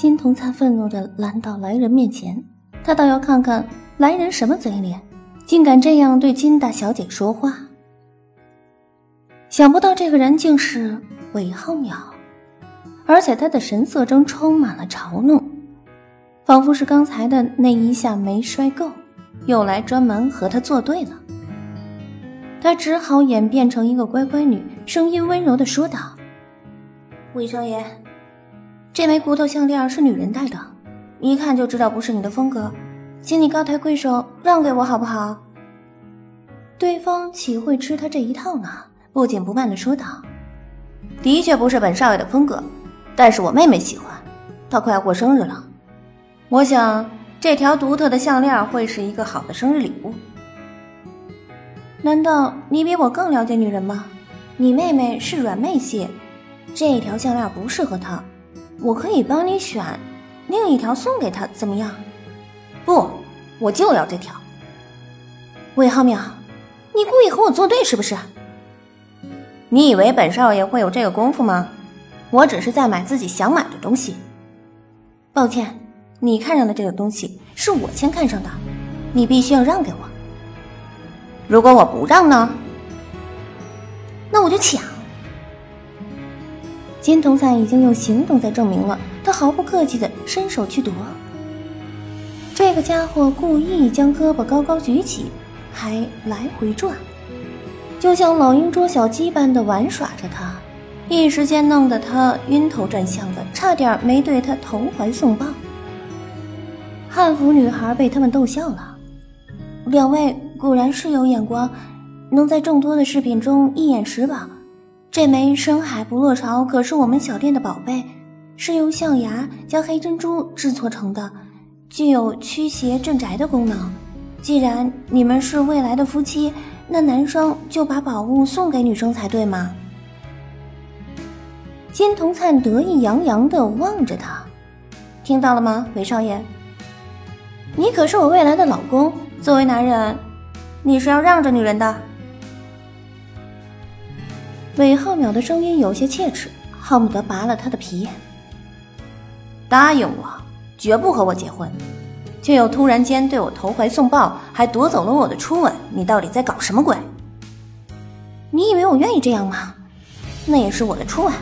金童灿愤怒地拦到来人面前，他倒要看看来人什么嘴脸，竟敢这样对金大小姐说话。想不到这个人竟是韦浩淼，而且他的神色中充满了嘲弄，仿佛是刚才的那一下没摔够，又来专门和他作对了。他只好演变成一个乖乖女，声音温柔的说道：“韦少爷，这枚骨头项链是女人戴的，一看就知道不是你的风格，请你高抬贵手让给我好不好？”对方岂会吃他这一套呢？不紧不慢的说道：“的确不是本少爷的风格，但是我妹妹喜欢，她快要过生日了，我想这条独特的项链会是一个好的生日礼物。”难道你比我更了解女人吗？你妹妹是软妹系，这条项链不适合她，我可以帮你选另一条送给他，怎么样？不，我就要这条。魏浩淼，你故意和我作对是不是？你以为本少爷会有这个功夫吗？我只是在买自己想买的东西。抱歉，你看上的这个东西是我先看上的，你必须要让给我。如果我不让呢？那我就抢。金童灿已经用行动在证明了，他毫不客气的伸手去夺。这个家伙故意将胳膊高高举起，还来回转，就像老鹰捉小鸡般的玩耍着他，一时间弄得他晕头转向的，差点没对他投怀送抱。汉服女孩被他们逗笑了，两位。果然是有眼光，能在众多的饰品中一眼识宝。这枚深海不落巢可是我们小店的宝贝，是由象牙加黑珍珠制作成的，具有驱邪镇宅的功能。既然你们是未来的夫妻，那男生就把宝物送给女生才对嘛？金童灿得意洋洋地望着他，听到了吗，韦少爷？你可是我未来的老公，作为男人。你是要让着女人的？韦浩淼的声音有些切齿，恨不得拔了他的皮。答应我，绝不和我结婚，却又突然间对我投怀送抱，还夺走了我的初吻，你到底在搞什么鬼？你以为我愿意这样吗？那也是我的初吻。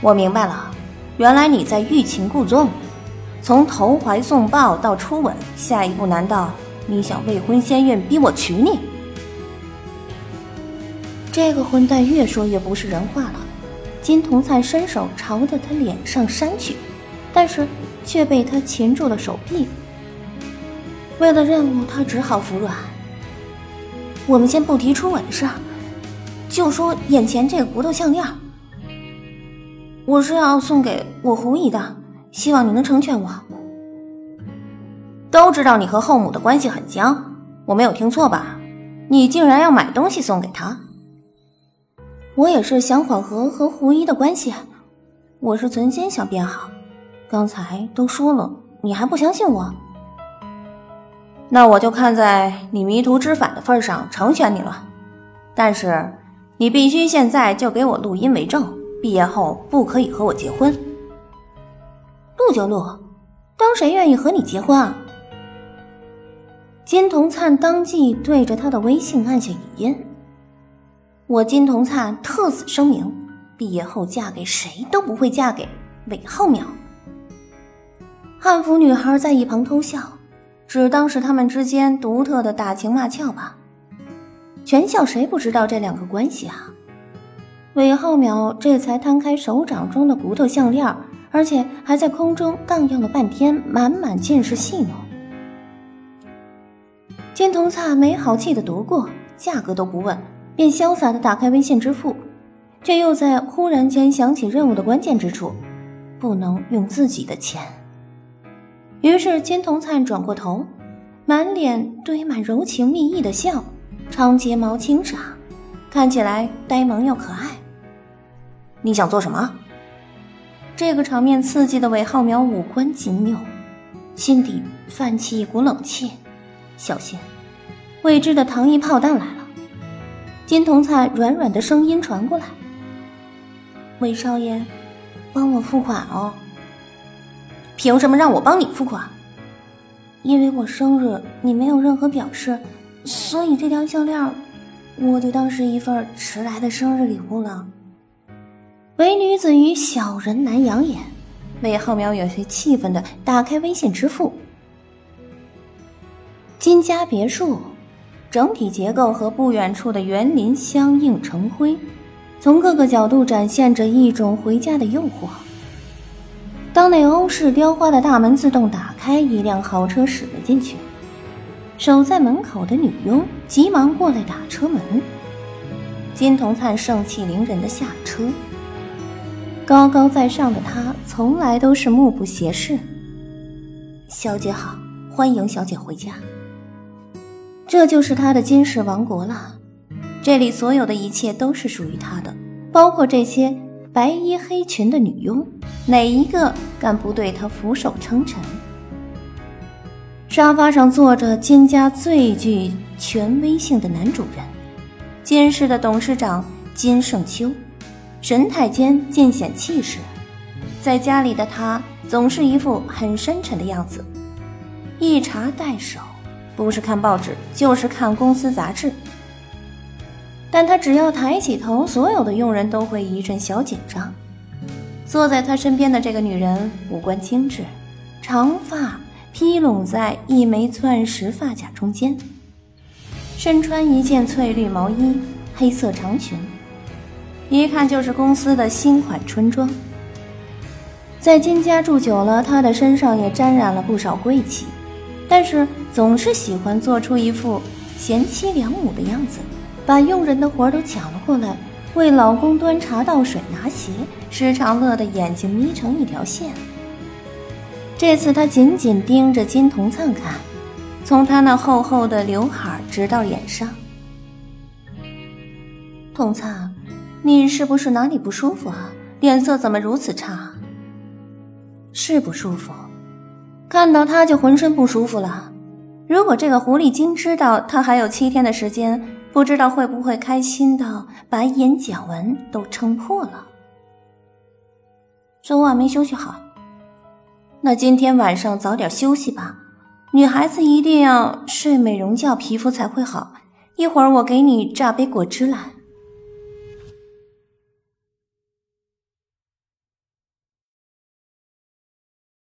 我明白了，原来你在欲擒故纵，从投怀送抱到初吻，下一步难道？你想未婚先孕逼我娶你？这个混蛋越说越不是人话了。金童灿伸手朝着他脸上扇去，但是却被他擒住了手臂。为了任务，他只好服软。我们先不提初吻的事，就说眼前这个骨头项链，我是要送给我狐姨的，希望你能成全我。都知道你和后母的关系很僵，我没有听错吧？你竟然要买东西送给他？我也是想缓和和胡一的关系，我是存心想变好。刚才都说了，你还不相信我？那我就看在你迷途知返的份上成全你了。但是你必须现在就给我录音为证，毕业后不可以和我结婚。录就录，当谁愿意和你结婚啊？金童灿当即对着他的微信按下语音。我金童灿特此声明，毕业后嫁给谁都不会嫁给韦浩淼。汉服女孩在一旁偷笑，只当是他们之间独特的打情骂俏吧。全校谁不知道这两个关系啊？韦浩淼这才摊开手掌中的骨头项链，而且还在空中荡漾了半天，满满尽是戏弄。金童灿没好气的夺过，价格都不问，便潇洒的打开微信支付，却又在忽然间想起任务的关键之处，不能用自己的钱。于是金童灿转过头，满脸堆满柔情蜜意的笑，长睫毛轻眨，看起来呆萌又可爱。你想做什么？这个场面刺激的韦浩淼五官紧扭，心底泛起一股冷气。小心，未知的糖衣炮弹来了！金童灿软软的声音传过来：“韦少爷，帮我付款哦，凭什么让我帮你付款？因为我生日，你没有任何表示，所以这条项链我就当是一份迟来的生日礼物了。唯女子与小人难养眼，魏浩苗有些气愤的打开微信支付。金家别墅，整体结构和不远处的园林相映成辉，从各个角度展现着一种回家的诱惑。当那欧式雕花的大门自动打开，一辆豪车驶了进去。守在门口的女佣急忙过来打车门。金童灿盛气凌人的下了车。高高在上的他从来都是目不斜视。小姐好，欢迎小姐回家。这就是他的金氏王国了，这里所有的一切都是属于他的，包括这些白衣黑裙的女佣，哪一个敢不对他俯首称臣？沙发上坐着金家最具权威性的男主人，金氏的董事长金盛秋。神态间尽显气势，在家里的他总是一副很深沉的样子，一茶待手，不是看报纸就是看公司杂志。但他只要抬起头，所有的佣人都会一阵小紧张。坐在他身边的这个女人五官精致，长发披拢在一枚钻石发卡中间，身穿一件翠绿毛衣，黑色长裙。一看就是公司的新款春装。在金家住久了，他的身上也沾染了不少贵气，但是总是喜欢做出一副贤妻良母的样子，把佣人的活都抢了过来，为老公端茶倒水拿鞋，时常乐得眼睛眯成一条线。这次他紧紧盯着金童灿看，从他那厚厚的刘海直到脸上，童灿。你是不是哪里不舒服啊？脸色怎么如此差？是不舒服，看到他就浑身不舒服了。如果这个狐狸精知道他还有七天的时间，不知道会不会开心到把眼角纹都撑破了。昨晚没休息好，那今天晚上早点休息吧。女孩子一定要睡美容觉，皮肤才会好。一会儿我给你榨杯果汁来。